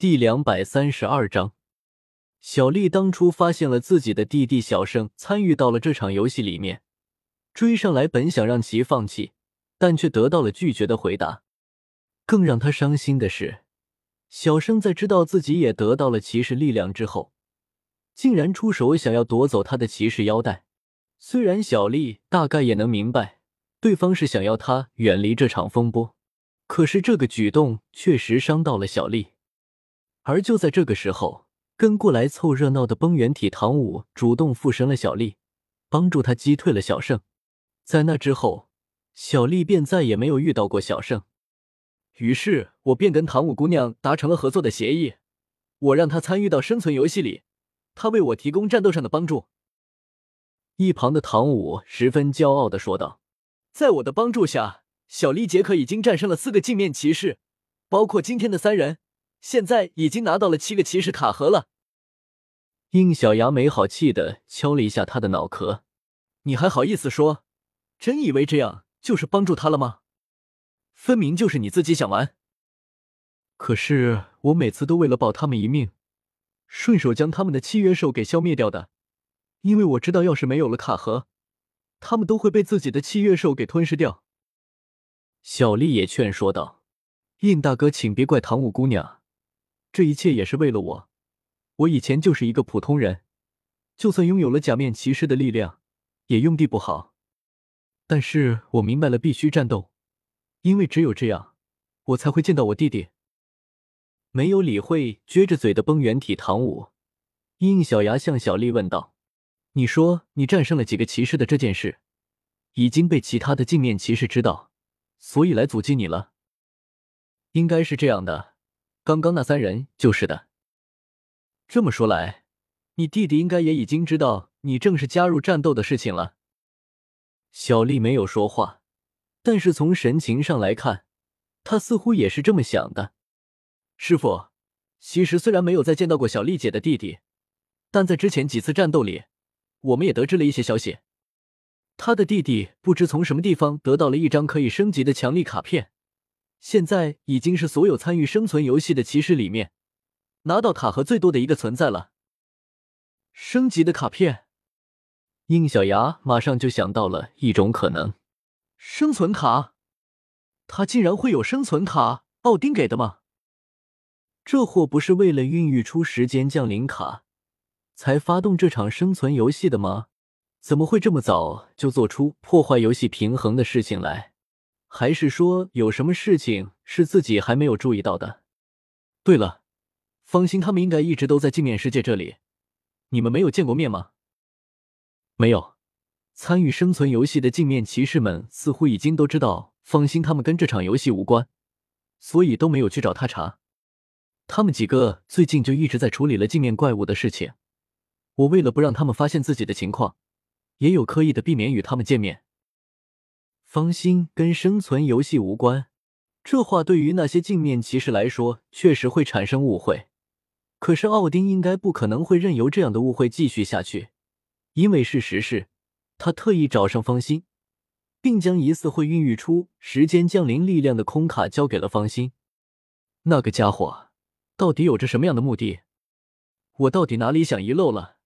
第两百三十二章，小丽当初发现了自己的弟弟小胜参与到了这场游戏里面，追上来本想让其放弃，但却得到了拒绝的回答。更让他伤心的是，小胜在知道自己也得到了骑士力量之后，竟然出手想要夺走他的骑士腰带。虽然小丽大概也能明白，对方是想要他远离这场风波，可是这个举动确实伤到了小丽。而就在这个时候，跟过来凑热闹的崩原体唐舞主动附身了小丽，帮助他击退了小胜。在那之后，小丽便再也没有遇到过小胜。于是，我便跟唐舞姑娘达成了合作的协议，我让她参与到生存游戏里，她为我提供战斗上的帮助。一旁的唐舞十分骄傲的说道：“在我的帮助下，小丽杰克已经战胜了四个镜面骑士，包括今天的三人。”现在已经拿到了七个骑士卡盒了。应小牙没好气的敲了一下他的脑壳：“你还好意思说？真以为这样就是帮助他了吗？分明就是你自己想玩。可是我每次都为了保他们一命，顺手将他们的契约兽给消灭掉的，因为我知道，要是没有了卡盒，他们都会被自己的契约兽给吞噬掉。”小丽也劝说道：“应大哥，请别怪唐舞姑娘。”这一切也是为了我。我以前就是一个普通人，就算拥有了假面骑士的力量，也用地不好。但是我明白了，必须战斗，因为只有这样，我才会见到我弟弟。没有理会撅着嘴的崩原体唐舞，应小牙向小丽问道：“你说你战胜了几个骑士的这件事，已经被其他的镜面骑士知道，所以来阻击你了？应该是这样的。”刚刚那三人就是的。这么说来，你弟弟应该也已经知道你正式加入战斗的事情了。小丽没有说话，但是从神情上来看，她似乎也是这么想的。师傅，其实虽然没有再见到过小丽姐的弟弟，但在之前几次战斗里，我们也得知了一些消息。他的弟弟不知从什么地方得到了一张可以升级的强力卡片。现在已经是所有参与生存游戏的骑士里面拿到卡盒最多的一个存在了。升级的卡片，应小牙马上就想到了一种可能：生存卡。他竟然会有生存卡？奥丁给的吗？这货不是为了孕育出时间降临卡才发动这场生存游戏的吗？怎么会这么早就做出破坏游戏平衡的事情来？还是说有什么事情是自己还没有注意到的？对了，方心他们应该一直都在镜面世界这里，你们没有见过面吗？没有，参与生存游戏的镜面骑士们似乎已经都知道方心他们跟这场游戏无关，所以都没有去找他查。他们几个最近就一直在处理了镜面怪物的事情。我为了不让他们发现自己的情况，也有刻意的避免与他们见面。芳心跟生存游戏无关，这话对于那些镜面骑士来说确实会产生误会。可是奥丁应该不可能会任由这样的误会继续下去，因为事实是，他特意找上方心，并将疑似会孕育出时间降临力量的空卡交给了方心。那个家伙到底有着什么样的目的？我到底哪里想遗漏了？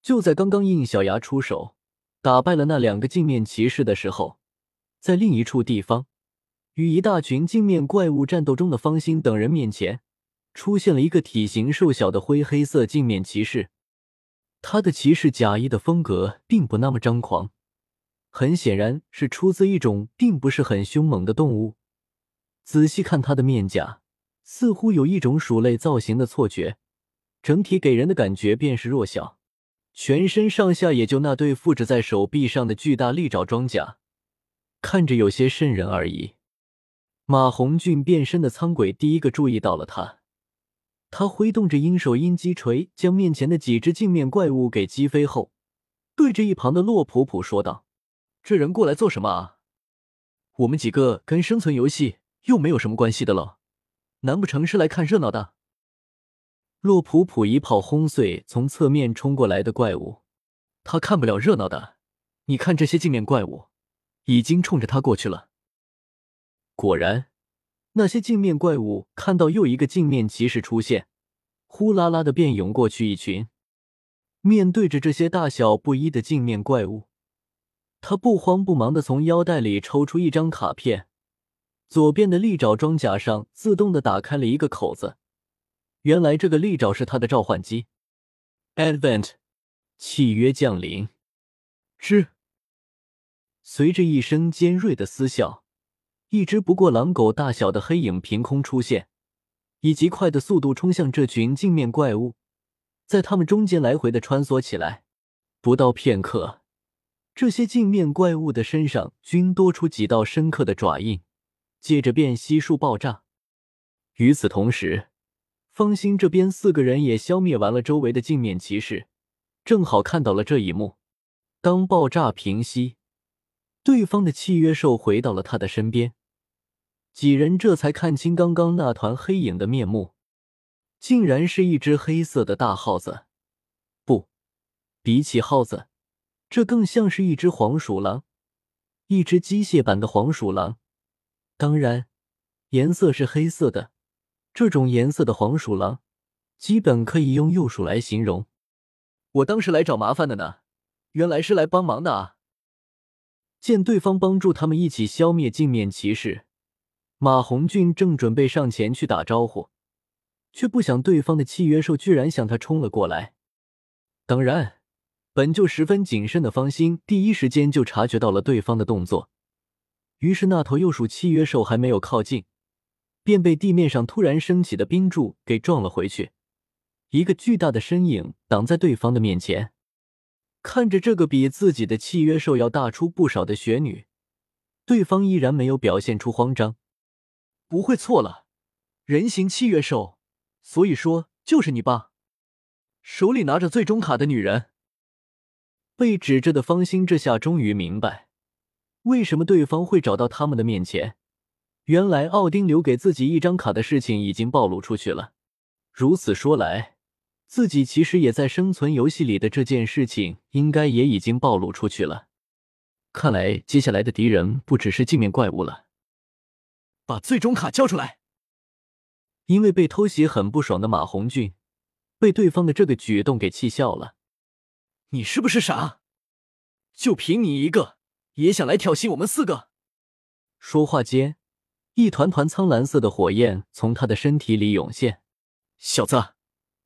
就在刚刚，应小牙出手。打败了那两个镜面骑士的时候，在另一处地方，与一大群镜面怪物战斗中的方心等人面前，出现了一个体型瘦小的灰黑色镜面骑士。他的骑士甲衣的风格并不那么张狂，很显然是出自一种并不是很凶猛的动物。仔细看他的面甲，似乎有一种鼠类造型的错觉，整体给人的感觉便是弱小。全身上下也就那对附着在手臂上的巨大利爪装甲，看着有些瘆人而已。马红俊变身的苍鬼第一个注意到了他，他挥动着鹰手鹰击锤，将面前的几只镜面怪物给击飞后，对着一旁的洛普普说道：“这人过来做什么啊？我们几个跟生存游戏又没有什么关系的了，难不成是来看热闹的？”洛普普一炮轰碎从侧面冲过来的怪物，他看不了热闹的。你看这些镜面怪物，已经冲着他过去了。果然，那些镜面怪物看到又一个镜面骑士出现，呼啦啦的便涌过去一群。面对着这些大小不一的镜面怪物，他不慌不忙的从腰带里抽出一张卡片，左边的利爪装甲上自动的打开了一个口子。原来这个利爪是他的召唤机。Advent，契约降临。之，随着一声尖锐的嘶啸，一只不过狼狗大小的黑影凭空出现，以极快的速度冲向这群镜面怪物。在他们中间来回的穿梭起来，不到片刻，这些镜面怪物的身上均多出几道深刻的爪印，接着便悉数爆炸。与此同时，方心这边四个人也消灭完了周围的镜面骑士，正好看到了这一幕。当爆炸平息，对方的契约兽回到了他的身边，几人这才看清刚刚那团黑影的面目。竟然是一只黑色的大耗子，不，比起耗子，这更像是一只黄鼠狼，一只机械版的黄鼠狼。当然，颜色是黑色的。这种颜色的黄鼠狼，基本可以用幼鼠来形容。我当时来找麻烦的呢，原来是来帮忙的啊！见对方帮助他们一起消灭镜面骑士，马红俊正准备上前去打招呼。却不想对方的契约兽居然向他冲了过来。当然，本就十分谨慎的方心第一时间就察觉到了对方的动作，于是那头幼鼠契约兽还没有靠近，便被地面上突然升起的冰柱给撞了回去。一个巨大的身影挡在对方的面前，看着这个比自己的契约兽要大出不少的雪女，对方依然没有表现出慌张。不会错了，人形契约兽。所以说，就是你吧？手里拿着最终卡的女人，被指着的方心这下终于明白，为什么对方会找到他们的面前。原来奥丁留给自己一张卡的事情已经暴露出去了。如此说来，自己其实也在生存游戏里的这件事情，应该也已经暴露出去了。看来接下来的敌人不只是镜面怪物了。把最终卡交出来。因为被偷袭很不爽的马红俊，被对方的这个举动给气笑了。你是不是傻？就凭你一个，也想来挑衅我们四个？说话间，一团团苍蓝色的火焰从他的身体里涌现。小子，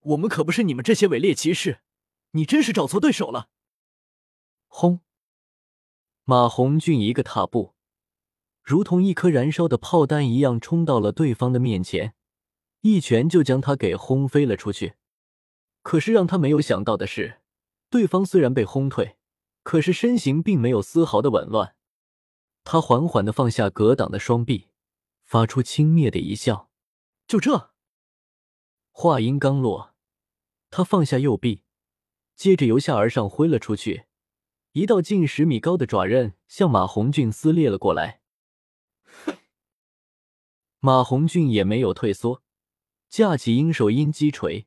我们可不是你们这些伪劣骑士，你真是找错对手了。轰！马红俊一个踏步，如同一颗燃烧的炮弹一样，冲到了对方的面前。一拳就将他给轰飞了出去。可是让他没有想到的是，对方虽然被轰退，可是身形并没有丝毫的紊乱。他缓缓的放下格挡的双臂，发出轻蔑的一笑：“就这。”话音刚落，他放下右臂，接着由下而上挥了出去，一道近十米高的爪刃向马红俊撕裂了过来。马红俊也没有退缩。架起鹰手鹰击锤，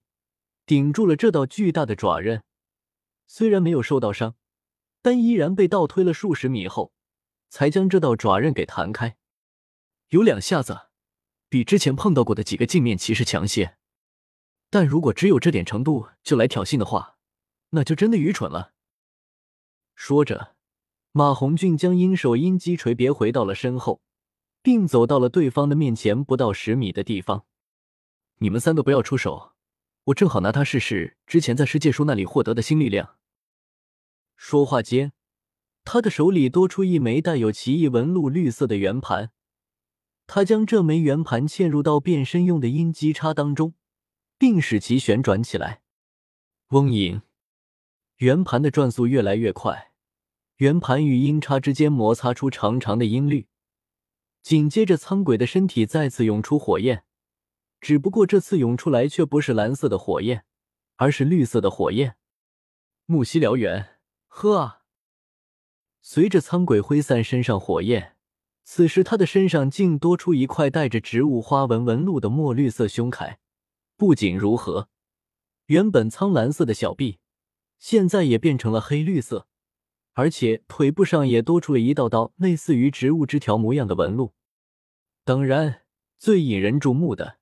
顶住了这道巨大的爪刃。虽然没有受到伤，但依然被倒推了数十米后，才将这道爪刃给弹开。有两下子，比之前碰到过的几个镜面骑士强些。但如果只有这点程度就来挑衅的话，那就真的愚蠢了。说着，马红俊将鹰手鹰击锤别回到了身后，并走到了对方的面前不到十米的地方。你们三个不要出手，我正好拿它试试之前在世界树那里获得的新力量。说话间，他的手里多出一枚带有奇异纹路绿色的圆盘，他将这枚圆盘嵌入到变身用的鹰击叉当中，并使其旋转起来。嗡影，圆盘的转速越来越快，圆盘与音叉之间摩擦出长长的音律，紧接着苍鬼的身体再次涌出火焰。只不过这次涌出来却不是蓝色的火焰，而是绿色的火焰。木犀燎原，呵啊！随着苍鬼挥散身上火焰，此时他的身上竟多出一块带着植物花纹纹路的墨绿色胸铠。不仅如何，原本苍蓝色的小臂，现在也变成了黑绿色，而且腿部上也多出了一道道类似于植物枝条模样的纹路。当然。最引人注目的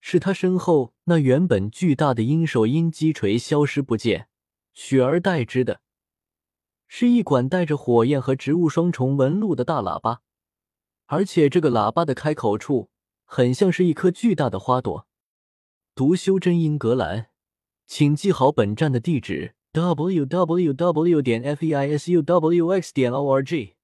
是，他身后那原本巨大的鹰首鹰击锤消失不见，取而代之的是一管带着火焰和植物双重纹路的大喇叭，而且这个喇叭的开口处很像是一颗巨大的花朵。读修真英格兰，请记好本站的地址：w w w. 点 f e i s u w x. 点 o r g。